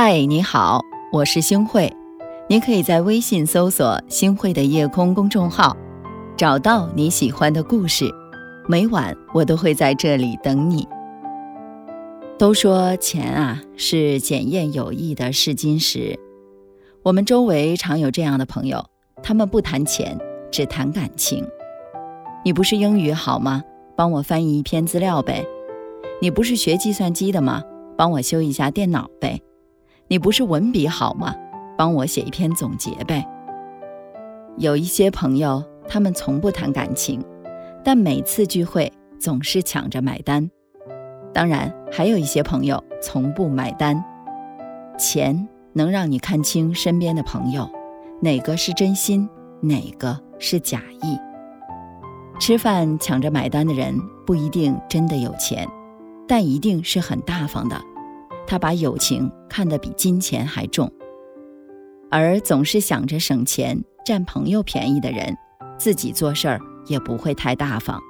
嗨，你好，我是星慧。你可以在微信搜索“星慧的夜空”公众号，找到你喜欢的故事。每晚我都会在这里等你。都说钱啊是检验友谊的试金石，我们周围常有这样的朋友，他们不谈钱，只谈感情。你不是英语好吗？帮我翻译一篇资料呗。你不是学计算机的吗？帮我修一下电脑呗。你不是文笔好吗？帮我写一篇总结呗。有一些朋友，他们从不谈感情，但每次聚会总是抢着买单。当然，还有一些朋友从不买单。钱能让你看清身边的朋友，哪个是真心，哪个是假意。吃饭抢着买单的人不一定真的有钱，但一定是很大方的。他把友情看得比金钱还重，而总是想着省钱占朋友便宜的人，自己做事儿也不会太大方，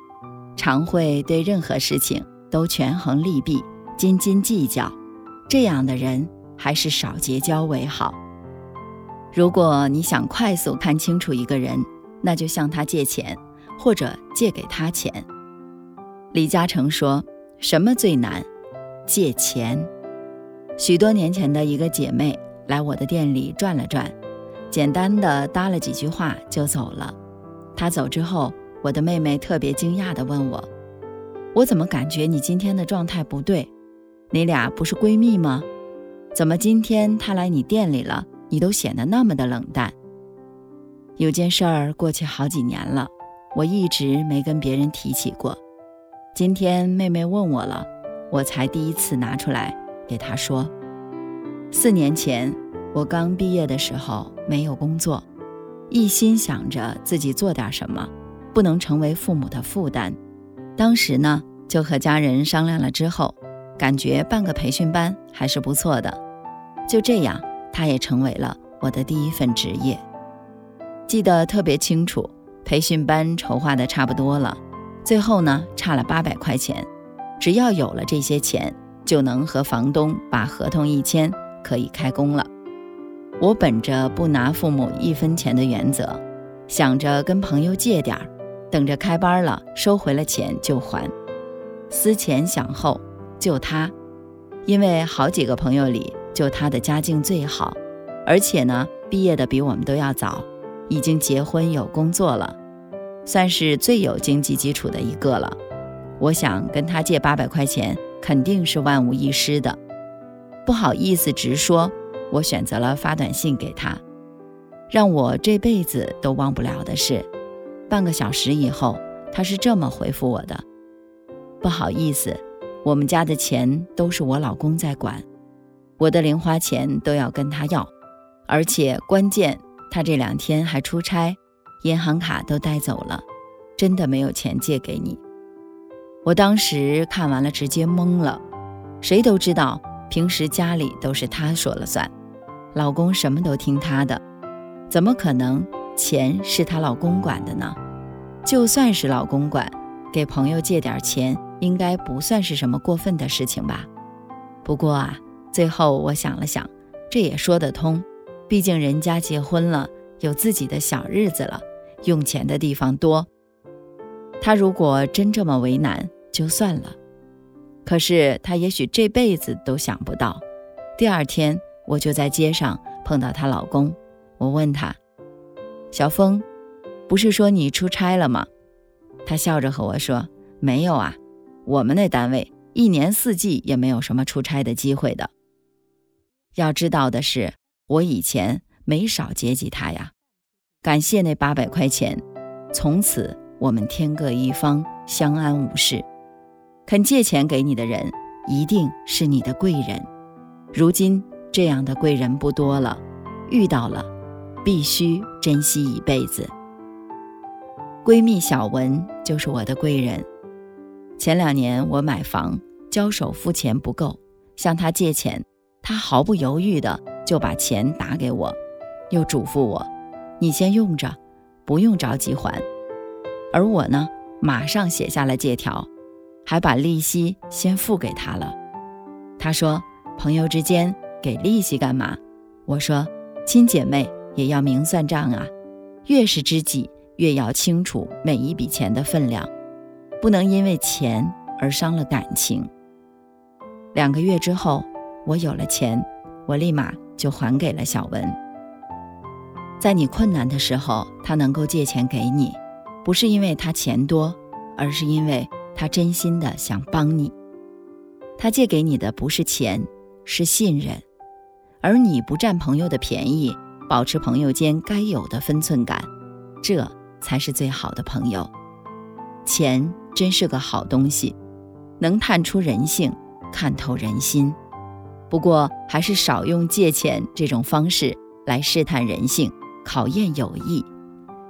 常会对任何事情都权衡利弊、斤斤计较。这样的人还是少结交为好。如果你想快速看清楚一个人，那就向他借钱，或者借给他钱。李嘉诚说：“什么最难？借钱。”许多年前的一个姐妹来我的店里转了转，简单的搭了几句话就走了。她走之后，我的妹妹特别惊讶地问我：“我怎么感觉你今天的状态不对？你俩不是闺蜜吗？怎么今天她来你店里了，你都显得那么的冷淡？”有件事儿过去好几年了，我一直没跟别人提起过。今天妹妹问我了，我才第一次拿出来。给他说，四年前我刚毕业的时候没有工作，一心想着自己做点什么，不能成为父母的负担。当时呢，就和家人商量了之后，感觉办个培训班还是不错的。就这样，他也成为了我的第一份职业。记得特别清楚，培训班筹划的差不多了，最后呢差了八百块钱，只要有了这些钱。就能和房东把合同一签，可以开工了。我本着不拿父母一分钱的原则，想着跟朋友借点儿，等着开班了收回了钱就还。思前想后，就他，因为好几个朋友里，就他的家境最好，而且呢，毕业的比我们都要早，已经结婚有工作了，算是最有经济基础的一个了。我想跟他借八百块钱。肯定是万无一失的，不好意思直说，我选择了发短信给他。让我这辈子都忘不了的是，半个小时以后，他是这么回复我的：“不好意思，我们家的钱都是我老公在管，我的零花钱都要跟他要，而且关键他这两天还出差，银行卡都带走了，真的没有钱借给你。”我当时看完了，直接懵了。谁都知道，平时家里都是她说了算，老公什么都听她的，怎么可能钱是她老公管的呢？就算是老公管，给朋友借点钱，应该不算是什么过分的事情吧？不过啊，最后我想了想，这也说得通，毕竟人家结婚了，有自己的小日子了，用钱的地方多。他如果真这么为难，就算了。可是他也许这辈子都想不到，第二天我就在街上碰到她老公。我问他：“小峰，不是说你出差了吗？”他笑着和我说：“没有啊，我们那单位一年四季也没有什么出差的机会的。要知道的是，我以前没少接济他呀。感谢那八百块钱，从此。”我们天各一方，相安无事。肯借钱给你的人，一定是你的贵人。如今这样的贵人不多了，遇到了，必须珍惜一辈子。闺蜜小文就是我的贵人。前两年我买房交首付钱不够，向她借钱，她毫不犹豫的就把钱打给我，又嘱咐我：“你先用着，不用着急还。”而我呢，马上写下了借条，还把利息先付给他了。他说：“朋友之间给利息干嘛？我说，亲姐妹也要明算账啊，越是知己，越要清楚每一笔钱的分量，不能因为钱而伤了感情。两个月之后，我有了钱，我立马就还给了小文。在你困难的时候，他能够借钱给你，不是因为他钱多，而是因为他真心的想帮你。他借给你的不是钱，是信任，而你不占朋友的便宜，保持朋友间该有的分寸感，这才是最好的朋友。钱真是个好东西，能探出人性。看透人心，不过还是少用借钱这种方式来试探人性、考验友谊，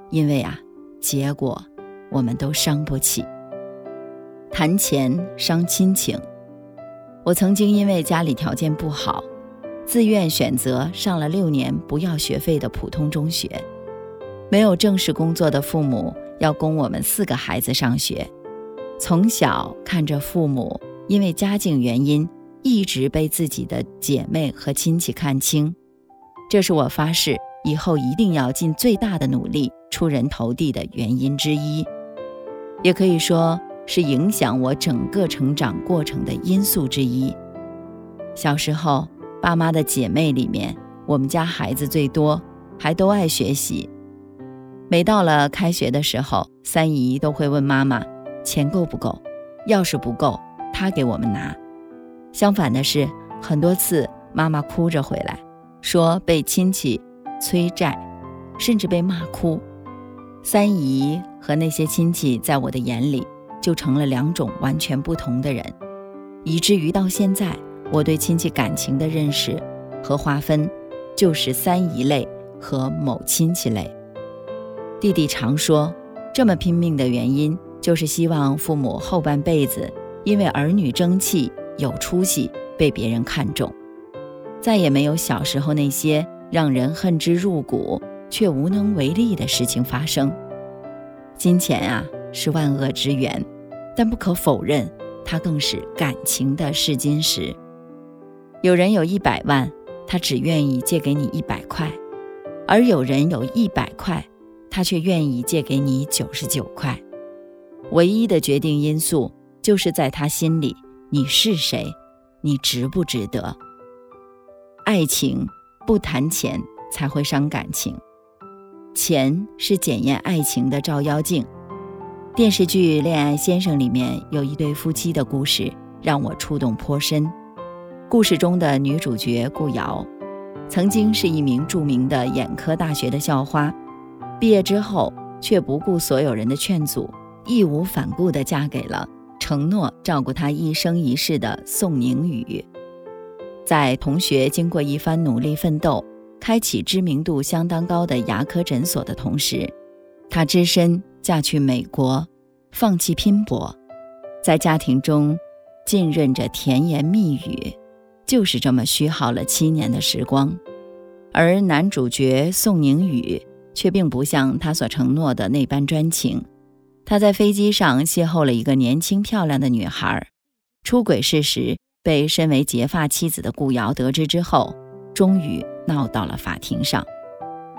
因为啊，结果我们都伤不起。谈钱伤亲情。我曾经因为家里条件不好，自愿选择上了六年不要学费的普通中学。没有正式工作的父母要供我们四个孩子上学，从小看着父母。因为家境原因，一直被自己的姐妹和亲戚看轻，这是我发誓以后一定要尽最大的努力出人头地的原因之一，也可以说是影响我整个成长过程的因素之一。小时候，爸妈的姐妹里面，我们家孩子最多，还都爱学习。每到了开学的时候，三姨都会问妈妈：“钱够不够？要是不够。”他给我们拿，相反的是，很多次妈妈哭着回来，说被亲戚催债，甚至被骂哭。三姨和那些亲戚在我的眼里就成了两种完全不同的人，以至于到现在，我对亲戚感情的认识和划分就是三姨类和某亲戚类。弟弟常说，这么拼命的原因就是希望父母后半辈子。因为儿女争气、有出息，被别人看重，再也没有小时候那些让人恨之入骨却无能为力的事情发生。金钱啊，是万恶之源，但不可否认，它更是感情的试金石。有人有一百万，他只愿意借给你一百块；而有人有一百块，他却愿意借给你九十九块。唯一的决定因素。就是在他心里，你是谁？你值不值得？爱情不谈钱才会伤感情，钱是检验爱情的照妖镜。电视剧《恋爱先生》里面有一对夫妻的故事，让我触动颇深。故事中的女主角顾瑶，曾经是一名著名的眼科大学的校花，毕业之后却不顾所有人的劝阻，义无反顾地嫁给了。承诺照顾她一生一世的宋宁宇，在同学经过一番努力奋斗，开启知名度相当高的牙科诊所的同时，她只身嫁去美国，放弃拼搏，在家庭中浸润着甜言蜜语，就是这么虚耗了七年的时光。而男主角宋宁宇却并不像他所承诺的那般专情。他在飞机上邂逅了一个年轻漂亮的女孩，出轨事实被身为结发妻子的顾瑶得知之后，终于闹到了法庭上。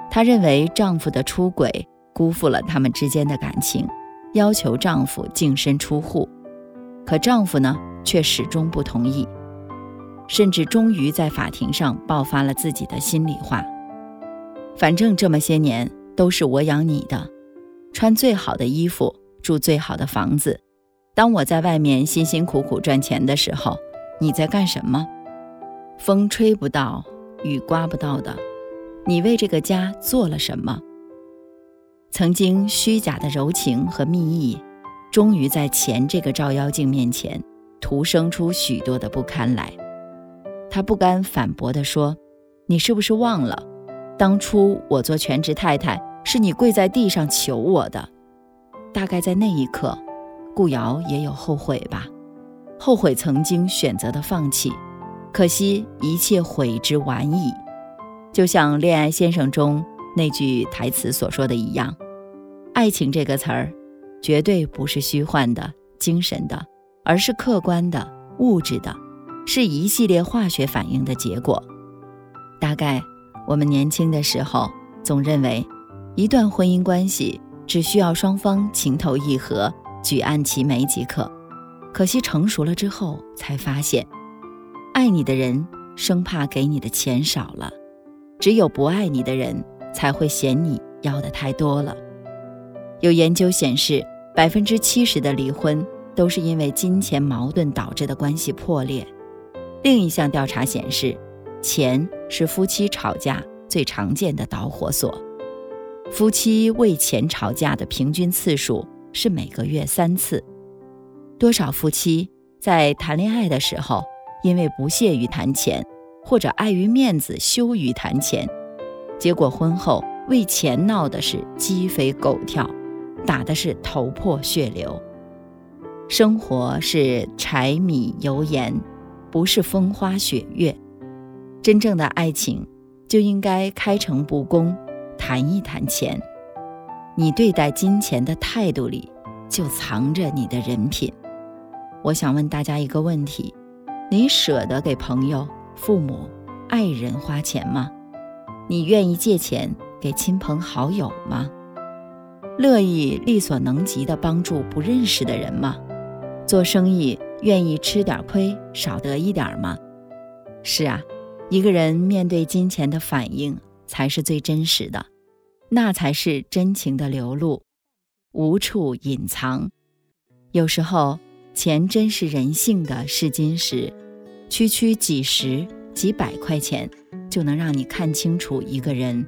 她认为丈夫的出轨辜负了他们之间的感情，要求丈夫净身出户。可丈夫呢，却始终不同意，甚至终于在法庭上爆发了自己的心里话：“反正这么些年都是我养你的，穿最好的衣服。”住最好的房子。当我在外面辛辛苦苦赚钱的时候，你在干什么？风吹不到，雨刮不到的，你为这个家做了什么？曾经虚假的柔情和蜜意，终于在钱这个照妖镜面前，徒生出许多的不堪来。他不甘反驳地说：“你是不是忘了，当初我做全职太太，是你跪在地上求我的？”大概在那一刻，顾瑶也有后悔吧，后悔曾经选择的放弃，可惜一切悔之晚矣。就像《恋爱先生》中那句台词所说的一样，爱情这个词儿，绝对不是虚幻的、精神的，而是客观的、物质的，是一系列化学反应的结果，大概我们年轻的时候总认为，一段婚姻关系只需要双方情投意合、举案齐眉即可。可惜成熟了之后才发现，爱你的人生怕给你的钱少了，只有不爱你的人才会嫌你要的太多了。有研究显示，百分之七十的离婚都是因为金钱矛盾导致的关系破裂。另一项调查显示，钱是夫妻吵架最常见的导火索。夫妻为钱吵架的平均次数是每个月三次。多少夫妻在谈恋爱的时候，因为不屑于谈钱，或者碍于面子羞于谈钱，结果婚后为钱闹的是鸡飞狗跳，打的是头破血流。生活是柴米油盐，不是风花雪月。真正的爱情就应该开诚布公，谈一谈钱。你对待金钱的态度里，就藏着你的人品。我想问大家一个问题：你舍得给朋友、父母、爱人花钱吗？你愿意借钱给亲朋好友吗？乐意力所能及的帮助不认识的人吗？做生意愿意吃点亏少得一点吗？是啊，一个人面对金钱的反应才是最真实的，那才是真情的流露，无处隐藏。有时候。钱真是人性的试金石，区区几十几百块钱就能让你看清楚一个人。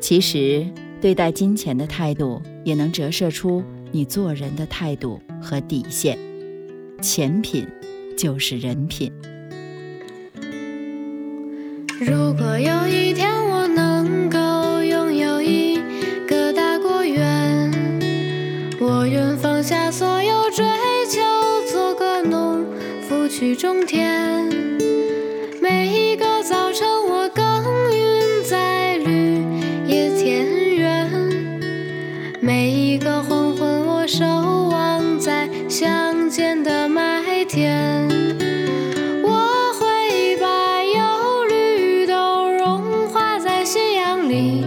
其实，对待金钱的态度也能折射出你做人的态度和底线。钱品就是人品。如果有一天我能够拥有一个大果园，我愿放下所有追求，做个农夫。去种田，你，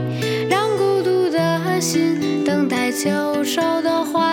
让孤独的心等待秋收的花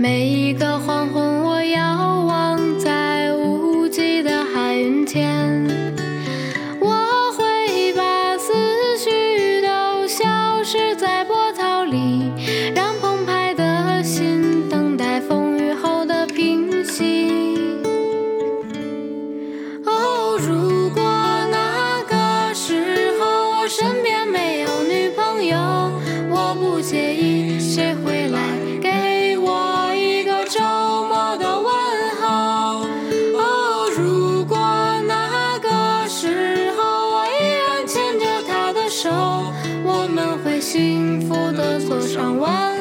每幸福的坐上弯。